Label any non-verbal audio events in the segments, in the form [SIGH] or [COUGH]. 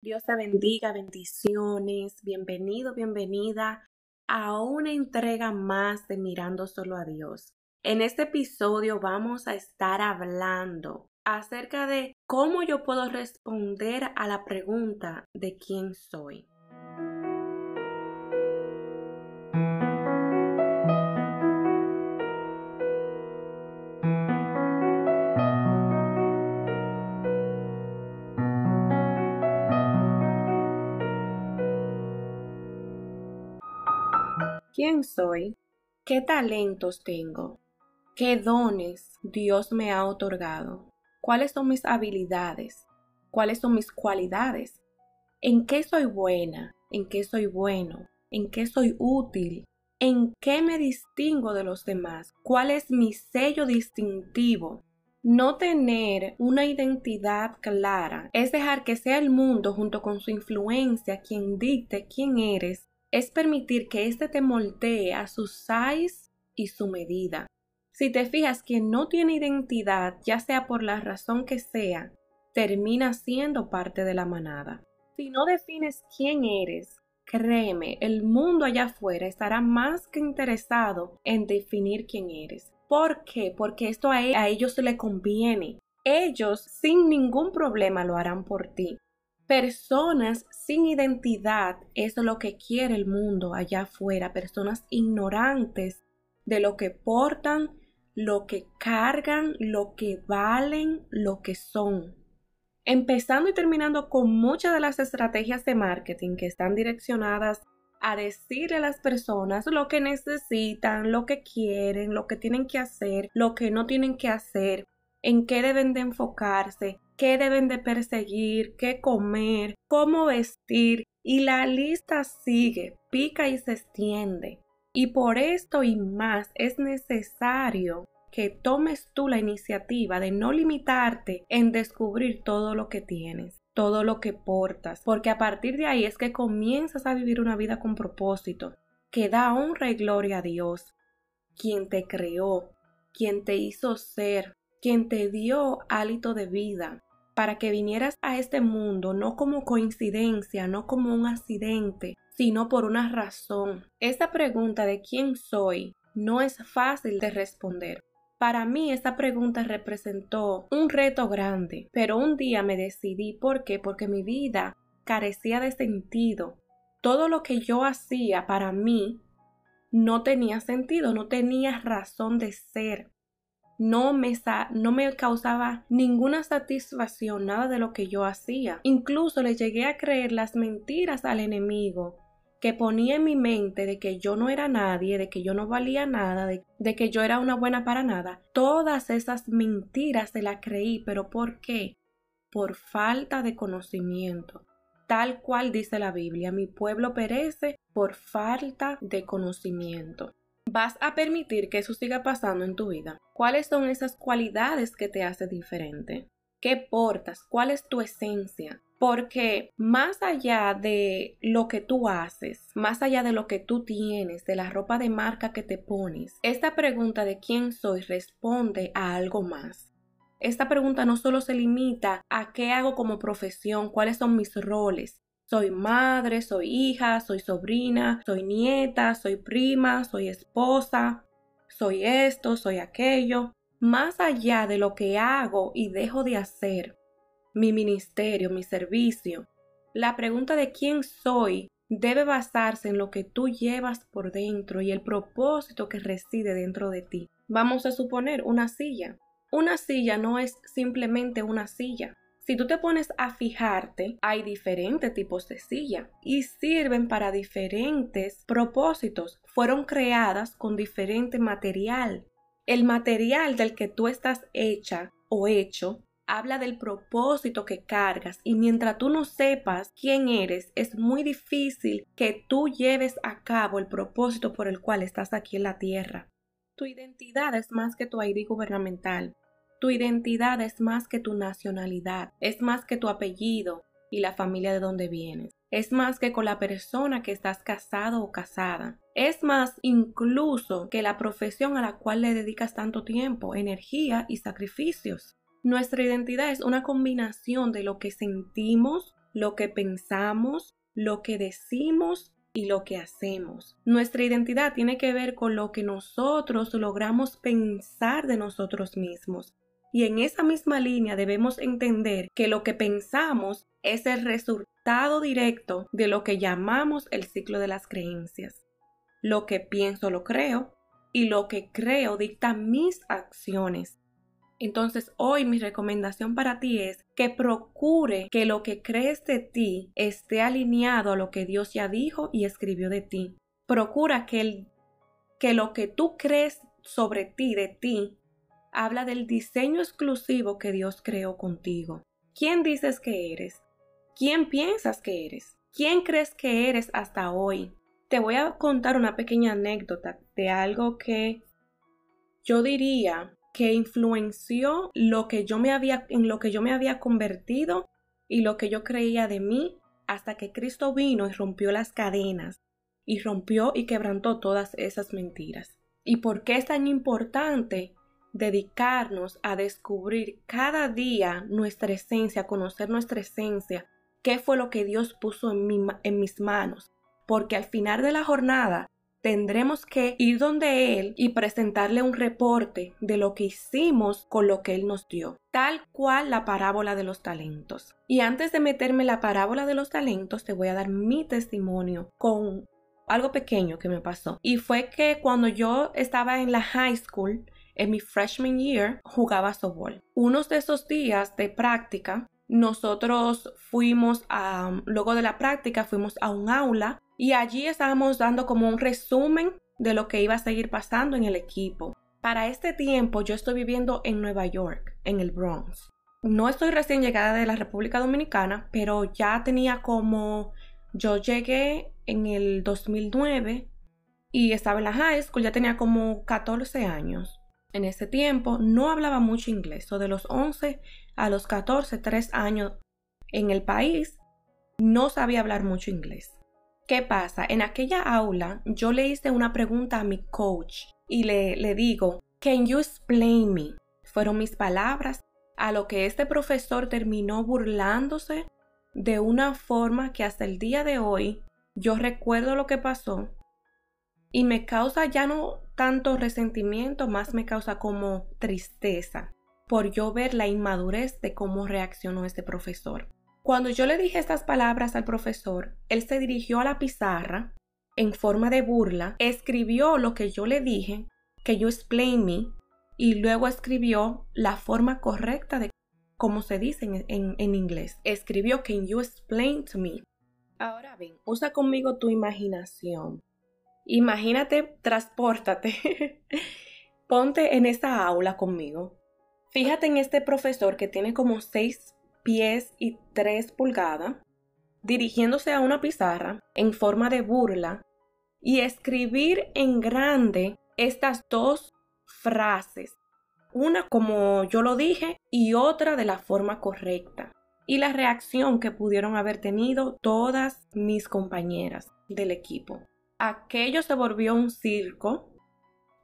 Dios te bendiga, bendiciones, bienvenido, bienvenida a una entrega más de Mirando Solo a Dios. En este episodio vamos a estar hablando acerca de cómo yo puedo responder a la pregunta de quién soy. Quién soy, qué talentos tengo, qué dones Dios me ha otorgado, cuáles son mis habilidades, cuáles son mis cualidades, en qué soy buena, en qué soy bueno, en qué soy útil, en qué me distingo de los demás, cuál es mi sello distintivo. No tener una identidad clara es dejar que sea el mundo junto con su influencia quien dicte quién eres es permitir que éste te moldee a su size y su medida. Si te fijas, quien no tiene identidad, ya sea por la razón que sea, termina siendo parte de la manada. Si no defines quién eres, créeme, el mundo allá afuera estará más que interesado en definir quién eres. ¿Por qué? Porque esto a, a ellos le conviene. Ellos sin ningún problema lo harán por ti. Personas sin identidad es lo que quiere el mundo allá afuera, personas ignorantes de lo que portan, lo que cargan, lo que valen, lo que son. Empezando y terminando con muchas de las estrategias de marketing que están direccionadas a decirle a las personas lo que necesitan, lo que quieren, lo que tienen que hacer, lo que no tienen que hacer, en qué deben de enfocarse, qué deben de perseguir, qué comer, cómo vestir, y la lista sigue, pica y se extiende. Y por esto y más es necesario que tomes tú la iniciativa de no limitarte en descubrir todo lo que tienes, todo lo que portas, porque a partir de ahí es que comienzas a vivir una vida con propósito, que da honra y gloria a Dios, quien te creó, quien te hizo ser, quien te dio hálito de vida, para que vinieras a este mundo no como coincidencia, no como un accidente, sino por una razón. Esta pregunta de quién soy no es fácil de responder. Para mí esta pregunta representó un reto grande, pero un día me decidí por qué, porque mi vida carecía de sentido. Todo lo que yo hacía para mí no tenía sentido, no tenía razón de ser no me, causaba ninguna satisfacción nada de lo que yo hacía. Incluso le llegué a creer las mentiras al enemigo que ponía en mi mente de que yo no era nadie, de que yo no valía nada, de, de que yo era una buena para nada. Todas esas mentiras se las creí, pero ¿por qué? Por falta de conocimiento. Tal cual dice la Biblia, mi pueblo perece por falta de conocimiento vas a permitir que eso siga pasando en tu vida? ¿Cuáles son esas cualidades que te hace diferente? ¿Qué portas? ¿Cuál es tu esencia? Porque más allá de lo que tú haces, más allá de lo que tú tienes, de la ropa de marca que te pones, esta pregunta de quién soy responde a algo más. Esta pregunta no solo se limita a qué hago como profesión, cuáles son mis roles, soy madre, soy hija, soy sobrina, soy nieta, soy prima, soy esposa, soy esto, soy aquello. Más allá de lo que hago y dejo de hacer, mi ministerio, mi servicio, la pregunta de quién soy debe basarse en lo que tú llevas por dentro y el propósito que reside dentro de ti. Vamos a suponer una silla. Una silla no es simplemente una silla. Si tú te pones a fijarte, hay diferentes tipos de silla y sirven para diferentes propósitos. Fueron creadas con diferente material. El material del que tú estás hecha o hecho habla del propósito que cargas y mientras tú no sepas quién eres, es muy difícil que tú lleves a cabo el propósito por el cual estás aquí en la tierra. Tu identidad es más que tu ID gubernamental. Tu identidad es más que tu nacionalidad, es más que tu apellido y la familia de donde vienes. Es más que con la persona que estás casado o casada. Es más incluso que la profesión a la cual le dedicas tanto tiempo, energía y sacrificios. Nuestra identidad es una combinación de lo que sentimos, lo que pensamos, lo que decimos y lo que hacemos. Nuestra identidad tiene que ver con lo que nosotros logramos pensar de nosotros mismos. Y en esa misma línea debemos entender que lo que pensamos es el resultado directo de lo que llamamos el ciclo de las creencias. Lo que pienso lo creo y lo que creo dicta mis acciones. Entonces hoy mi recomendación para ti es que procure que lo que crees de ti esté alineado a lo que Dios ya dijo y escribió de ti. Procura que, el, que lo que tú crees sobre ti, de ti, habla del diseño exclusivo que Dios creó contigo. ¿Quién dices que eres? ¿Quién piensas que eres? ¿Quién crees que eres hasta hoy? Te voy a contar una pequeña anécdota de algo que yo diría que influenció lo que yo me había, en lo que yo me había convertido y lo que yo creía de mí hasta que Cristo vino y rompió las cadenas y rompió y quebrantó todas esas mentiras. ¿Y por qué es tan importante dedicarnos a descubrir cada día nuestra esencia, conocer nuestra esencia, qué fue lo que Dios puso en, en mis manos? Porque al final de la jornada tendremos que ir donde Él y presentarle un reporte de lo que hicimos con lo que Él nos dio, tal cual la parábola de los talentos. Y antes de meterme la parábola de los talentos, te voy a dar mi testimonio con algo pequeño que me pasó. Y fue que cuando yo estaba en la high school, en mi freshman year, jugaba softball. Unos de esos días de práctica, nosotros fuimos a, luego de la práctica, fuimos a un aula y allí estábamos dando como un resumen de lo que iba a seguir pasando en el equipo. Para este tiempo yo estoy viviendo en Nueva York, en el Bronx. No estoy recién llegada de la República Dominicana, pero ya tenía como... Yo llegué en el 2009 y estaba en la high school, ya tenía como 14 años. En ese tiempo no hablaba mucho inglés, o de los 11 a los 14, 3 años en el país, no sabía hablar mucho inglés. ¿Qué pasa? En aquella aula yo le hice una pregunta a mi coach y le, le digo, Can you explain me? Fueron mis palabras, a lo que este profesor terminó burlándose de una forma que hasta el día de hoy yo recuerdo lo que pasó y me causa ya no tanto resentimiento, más me causa como tristeza por yo ver la inmadurez de cómo reaccionó este profesor. Cuando yo le dije estas palabras al profesor, él se dirigió a la pizarra en forma de burla, escribió lo que yo le dije, que you explain me, y luego escribió la forma correcta de cómo se dice en, en inglés. Escribió can you explain to me. Ahora bien, usa conmigo tu imaginación. Imagínate, transpórtate. [LAUGHS] Ponte en esta aula conmigo. Fíjate en este profesor que tiene como seis pies y 3 pulgadas, dirigiéndose a una pizarra en forma de burla y escribir en grande estas dos frases, una como yo lo dije y otra de la forma correcta. Y la reacción que pudieron haber tenido todas mis compañeras del equipo. Aquello se volvió un circo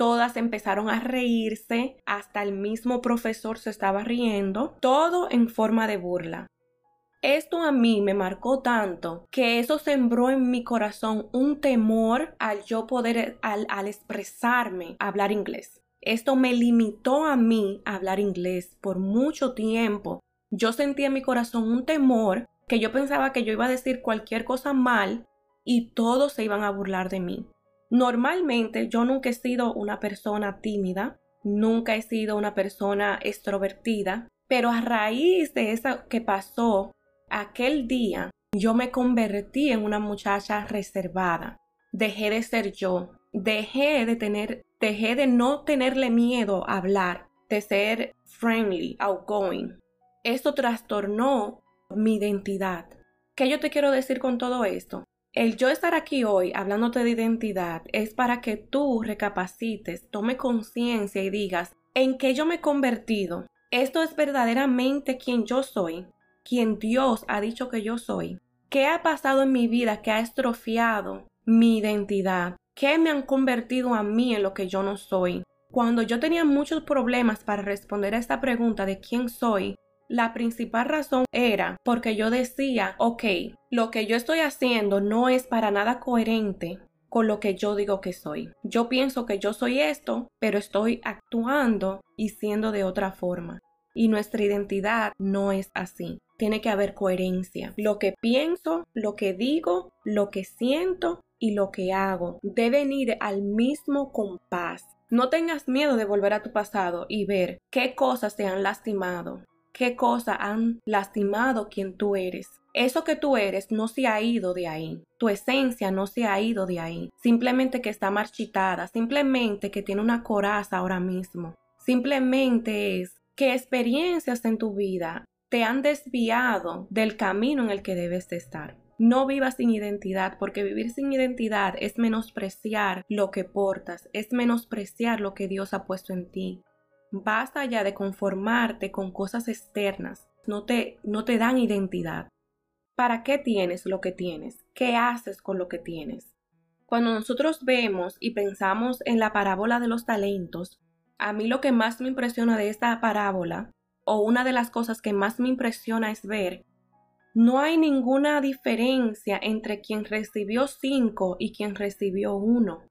Todas empezaron a reírse, hasta el mismo profesor se estaba riendo, todo en forma de burla. Esto a mí me marcó tanto que eso sembró en mi corazón un temor al yo poder, al, al expresarme, hablar inglés. Esto me limitó a mí hablar inglés por mucho tiempo. Yo sentía en mi corazón un temor que yo pensaba que yo iba a decir cualquier cosa mal y todos se iban a burlar de mí. Normalmente yo nunca he sido una persona tímida, nunca he sido una persona extrovertida, pero a raíz de eso que pasó aquel día, yo me convertí en una muchacha reservada. Dejé de ser yo, dejé de tener, dejé de no tenerle miedo a hablar, de ser friendly, outgoing. Esto trastornó mi identidad. ¿Qué yo te quiero decir con todo esto? El yo estar aquí hoy hablándote de identidad es para que tú recapacites, tome conciencia y digas, ¿en qué yo me he convertido? ¿Esto es verdaderamente quien yo soy? ¿Quien Dios ha dicho que yo soy? ¿Qué ha pasado en mi vida que ha estrofiado mi identidad? ¿Qué me han convertido a mí en lo que yo no soy? Cuando yo tenía muchos problemas para responder a esta pregunta de quién soy, la principal razón era porque yo decía, ok, lo que yo estoy haciendo no es para nada coherente con lo que yo digo que soy. Yo pienso que yo soy esto, pero estoy actuando y siendo de otra forma. Y nuestra identidad no es así. Tiene que haber coherencia. Lo que pienso, lo que digo, lo que siento y lo que hago deben ir al mismo compás. No tengas miedo de volver a tu pasado y ver qué cosas te han lastimado, qué cosas han lastimado quien tú eres. Eso que tú eres no se ha ido de ahí. Tu esencia no se ha ido de ahí. Simplemente que está marchitada, simplemente que tiene una coraza ahora mismo. Simplemente es que experiencias en tu vida te han desviado del camino en el que debes de estar. No vivas sin identidad, porque vivir sin identidad es menospreciar lo que portas, es menospreciar lo que Dios ha puesto en ti. Basta ya de conformarte con cosas externas, no te, no te dan identidad. ¿Para qué tienes lo que tienes? ¿Qué haces con lo que tienes? Cuando nosotros vemos y pensamos en la parábola de los talentos, a mí lo que más me impresiona de esta parábola, o una de las cosas que más me impresiona es ver, no hay ninguna diferencia entre quien recibió cinco y quien recibió uno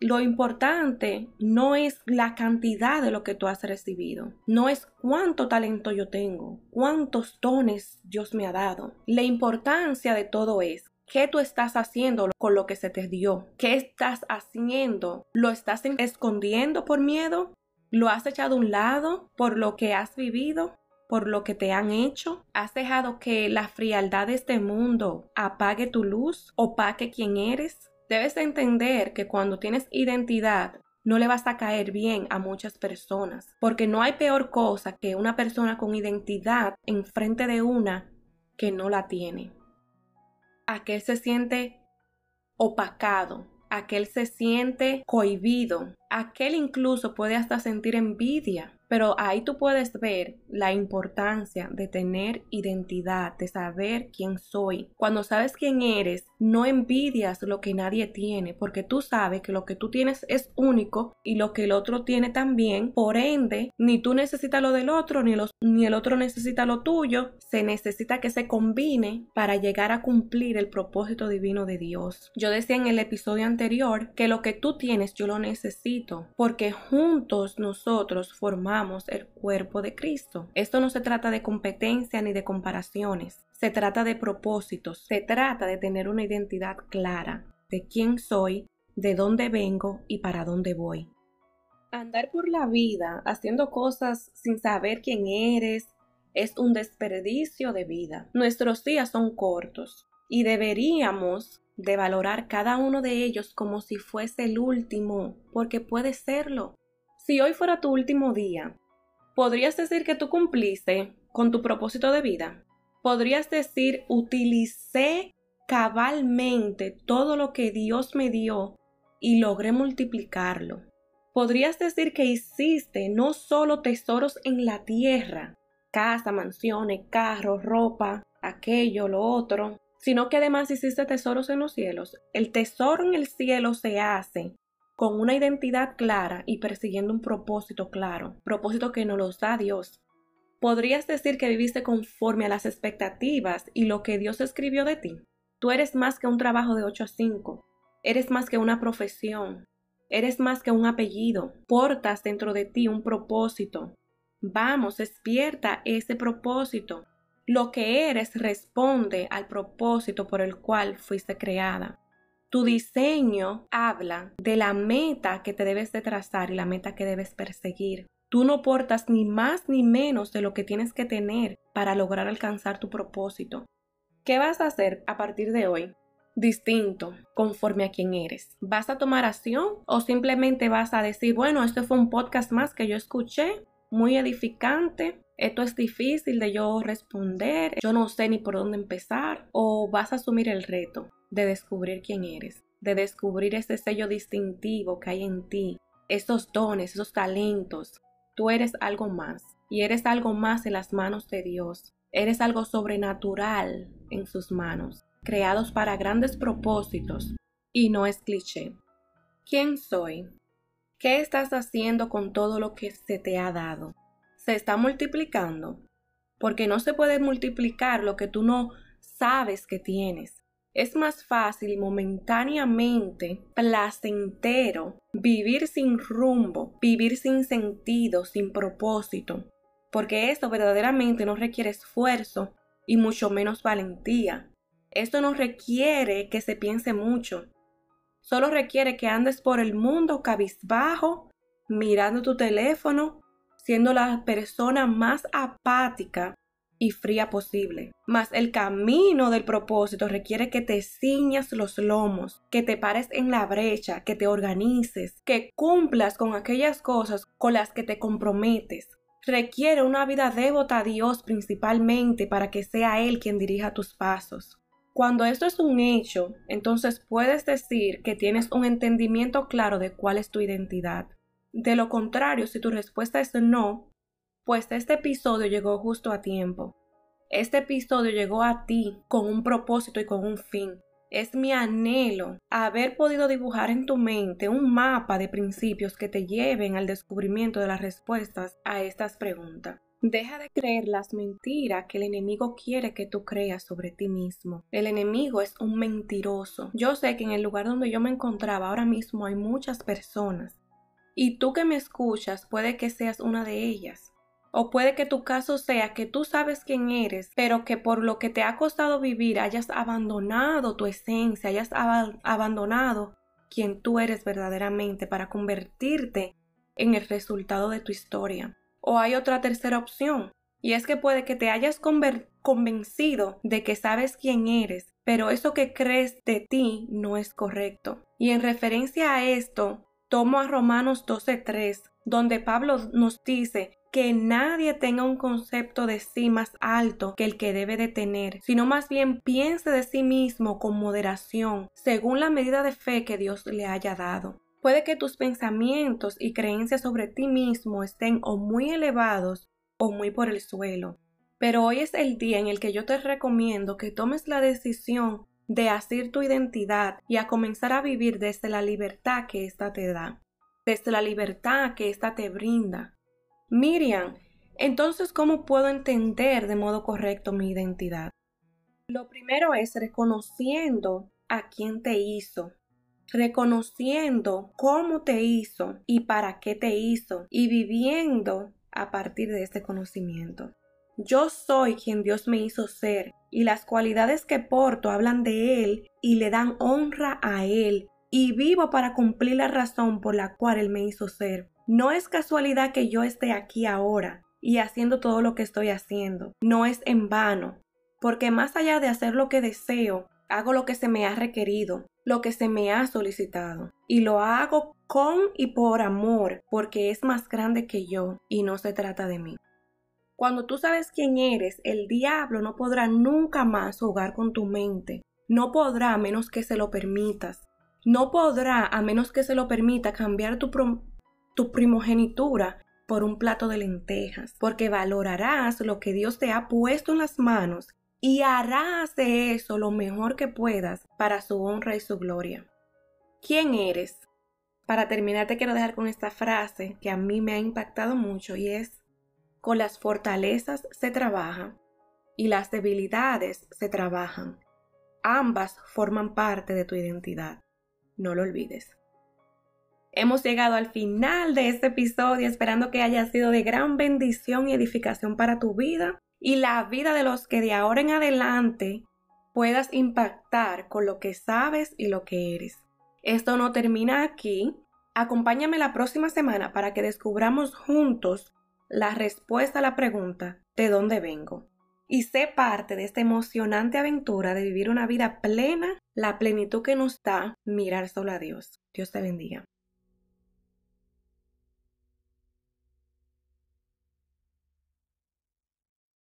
lo importante no es la cantidad de lo que tú has recibido, no es cuánto talento yo tengo, cuántos dones Dios me ha dado. La importancia de todo es ¿Qué tú estás haciendo con lo que se te dio? ¿Qué estás haciendo? ¿Lo estás escondiendo por miedo? ¿Lo has echado a un lado por lo que has vivido? ¿Por lo que te han hecho? ¿Has dejado que la frialdad de este mundo apague tu luz? ¿Opaque quién eres? Debes entender que cuando tienes identidad no le vas a caer bien a muchas personas, porque no hay peor cosa que una persona con identidad enfrente de una que no la tiene. Aquel se siente opacado, aquel se siente cohibido, aquel incluso puede hasta sentir envidia pero ahí tú puedes ver la importancia de tener identidad, de saber quién soy. Cuando sabes quién eres, no envidias lo que nadie tiene, porque tú sabes que lo que tú tienes es único y lo que el otro tiene también. Por ende, ni tú necesitas lo del otro, ni, ni el otro necesita lo tuyo. Se necesita que se combine para llegar a cumplir el propósito divino de Dios. Yo decía en el episodio anterior que lo que tú tienes yo lo necesito, porque juntos nosotros formamos el cuerpo de Cristo. Esto no se trata de competencia ni de comparaciones, se trata de propósitos, se trata de tener una identidad clara de quién soy, de dónde vengo y para dónde voy. Andar por la vida haciendo cosas sin saber quién eres es un desperdicio de vida. Nuestros días son cortos y deberíamos de valorar cada uno de ellos como si fuese el último, porque puede serlo. Si hoy fuera tu último día, ¿podrías decir que tú cumpliste con tu propósito de vida? ¿Podrías decir, utilicé cabalmente todo lo que Dios me dio y logré multiplicarlo? ¿Podrías decir que hiciste no solo tesoros en la tierra, casa, mansiones, carros, ropa, aquello, lo otro, sino que además hiciste tesoros en los cielos? El tesoro en el cielo se hace con una identidad clara y persiguiendo un propósito claro, propósito que nos lo da Dios. Podrías decir que viviste conforme a las expectativas y lo que Dios escribió de ti. Tú eres más que un trabajo de 8 a 5, eres más que una profesión, eres más que un apellido, portas dentro de ti un propósito. Vamos, despierta ese propósito. Lo que eres responde al propósito por el cual fuiste creada. Tu diseño habla de la meta que te debes de trazar y la meta que debes perseguir. Tú no portas ni más ni menos de lo que tienes que tener para lograr alcanzar tu propósito. ¿Qué vas a hacer a partir de hoy? Distinto, conforme a quién eres. ¿Vas a tomar acción o simplemente vas a decir, bueno, este fue un podcast más que yo escuché, muy edificante, esto es difícil de yo responder, yo no sé ni por dónde empezar, o vas a asumir el reto de descubrir quién eres, de descubrir ese sello distintivo que hay en ti, esos dones, esos talentos. Tú eres algo más y eres algo más en las manos de Dios. Eres algo sobrenatural en sus manos, creados para grandes propósitos y no es cliché. ¿Quién soy? ¿Qué estás haciendo con todo lo que se te ha dado? Se está multiplicando, porque no se puede multiplicar lo que tú no sabes que tienes. Es más fácil momentáneamente placentero vivir sin rumbo, vivir sin sentido, sin propósito, porque esto verdaderamente no requiere esfuerzo y mucho menos valentía. Esto no requiere que se piense mucho. Solo requiere que andes por el mundo cabizbajo, mirando tu teléfono, siendo la persona más apática y fría posible. Mas el camino del propósito requiere que te ciñas los lomos, que te pares en la brecha, que te organices, que cumplas con aquellas cosas con las que te comprometes. Requiere una vida devota a Dios principalmente para que sea Él quien dirija tus pasos. Cuando esto es un hecho, entonces puedes decir que tienes un entendimiento claro de cuál es tu identidad. De lo contrario, si tu respuesta es no, pues este episodio llegó justo a tiempo. Este episodio llegó a ti con un propósito y con un fin. Es mi anhelo haber podido dibujar en tu mente un mapa de principios que te lleven al descubrimiento de las respuestas a estas preguntas. Deja de creer las mentiras que el enemigo quiere que tú creas sobre ti mismo. El enemigo es un mentiroso. Yo sé que en el lugar donde yo me encontraba ahora mismo hay muchas personas. Y tú que me escuchas puede que seas una de ellas. O puede que tu caso sea que tú sabes quién eres, pero que por lo que te ha costado vivir hayas abandonado tu esencia, hayas abandonado quien tú eres verdaderamente para convertirte en el resultado de tu historia. O hay otra tercera opción, y es que puede que te hayas convencido de que sabes quién eres, pero eso que crees de ti no es correcto. Y en referencia a esto, tomo a Romanos 12.3, donde Pablo nos dice que nadie tenga un concepto de sí más alto que el que debe de tener, sino más bien piense de sí mismo con moderación, según la medida de fe que Dios le haya dado. Puede que tus pensamientos y creencias sobre ti mismo estén o muy elevados o muy por el suelo. Pero hoy es el día en el que yo te recomiendo que tomes la decisión de hacer tu identidad y a comenzar a vivir desde la libertad que ésta te da, desde la libertad que ésta te brinda, Miriam, entonces, ¿cómo puedo entender de modo correcto mi identidad? Lo primero es reconociendo a quién te hizo, reconociendo cómo te hizo y para qué te hizo y viviendo a partir de ese conocimiento. Yo soy quien Dios me hizo ser y las cualidades que porto hablan de Él y le dan honra a Él y vivo para cumplir la razón por la cual Él me hizo ser. No es casualidad que yo esté aquí ahora y haciendo todo lo que estoy haciendo. No es en vano, porque más allá de hacer lo que deseo, hago lo que se me ha requerido, lo que se me ha solicitado. Y lo hago con y por amor, porque es más grande que yo y no se trata de mí. Cuando tú sabes quién eres, el diablo no podrá nunca más jugar con tu mente. No podrá a menos que se lo permitas. No podrá a menos que se lo permita cambiar tu, tu primogenitura por un plato de lentejas, porque valorarás lo que Dios te ha puesto en las manos y harás de eso lo mejor que puedas para su honra y su gloria. ¿Quién eres? Para terminar te quiero dejar con esta frase que a mí me ha impactado mucho y es, con las fortalezas se trabaja y las debilidades se trabajan. Ambas forman parte de tu identidad. No lo olvides. Hemos llegado al final de este episodio esperando que haya sido de gran bendición y edificación para tu vida y la vida de los que de ahora en adelante puedas impactar con lo que sabes y lo que eres. Esto no termina aquí. Acompáñame la próxima semana para que descubramos juntos la respuesta a la pregunta ¿de dónde vengo? Y sé parte de esta emocionante aventura de vivir una vida plena, la plenitud que nos da mirar solo a Dios. Dios te bendiga.